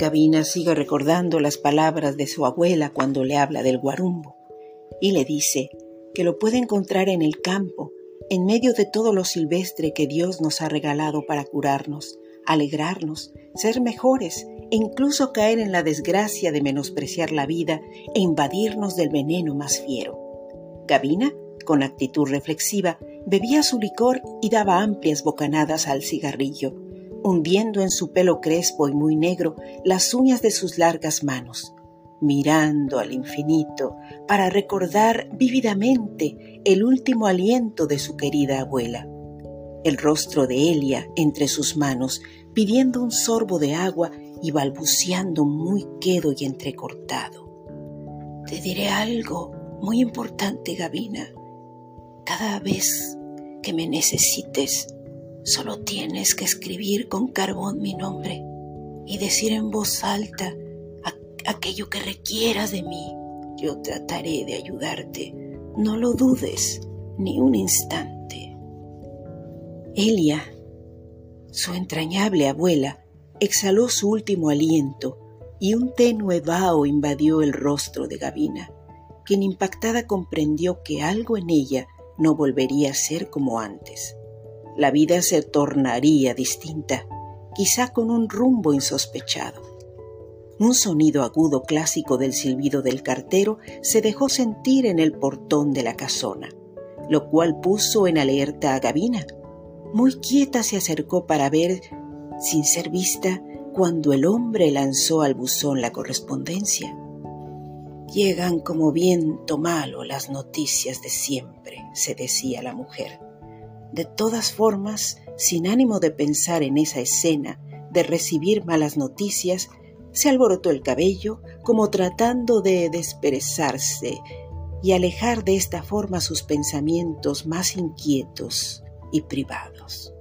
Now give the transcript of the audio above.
Gavina sigue recordando las palabras de su abuela cuando le habla del guarumbo y le dice que lo puede encontrar en el campo, en medio de todo lo silvestre que Dios nos ha regalado para curarnos, alegrarnos, ser mejores e incluso caer en la desgracia de menospreciar la vida e invadirnos del veneno más fiero. Gavina, con actitud reflexiva, bebía su licor y daba amplias bocanadas al cigarrillo, hundiendo en su pelo crespo y muy negro las uñas de sus largas manos, mirando al infinito para recordar vívidamente el último aliento de su querida abuela. El rostro de Elia entre sus manos, pidiendo un sorbo de agua y balbuceando muy quedo y entrecortado. Te diré algo muy importante, Gavina. Cada vez que me necesites, solo tienes que escribir con carbón mi nombre y decir en voz alta aquello que requieras de mí. Yo trataré de ayudarte. No lo dudes ni un instante. Elia, su entrañable abuela, exhaló su último aliento y un tenue vaho invadió el rostro de Gavina, quien impactada comprendió que algo en ella no volvería a ser como antes. La vida se tornaría distinta, quizá con un rumbo insospechado. Un sonido agudo clásico del silbido del cartero se dejó sentir en el portón de la casona, lo cual puso en alerta a Gavina. Muy quieta se acercó para ver, sin ser vista, cuando el hombre lanzó al buzón la correspondencia. Llegan como viento malo las noticias de siempre, se decía la mujer. De todas formas, sin ánimo de pensar en esa escena de recibir malas noticias, se alborotó el cabello como tratando de desperezarse y alejar de esta forma sus pensamientos más inquietos y privados.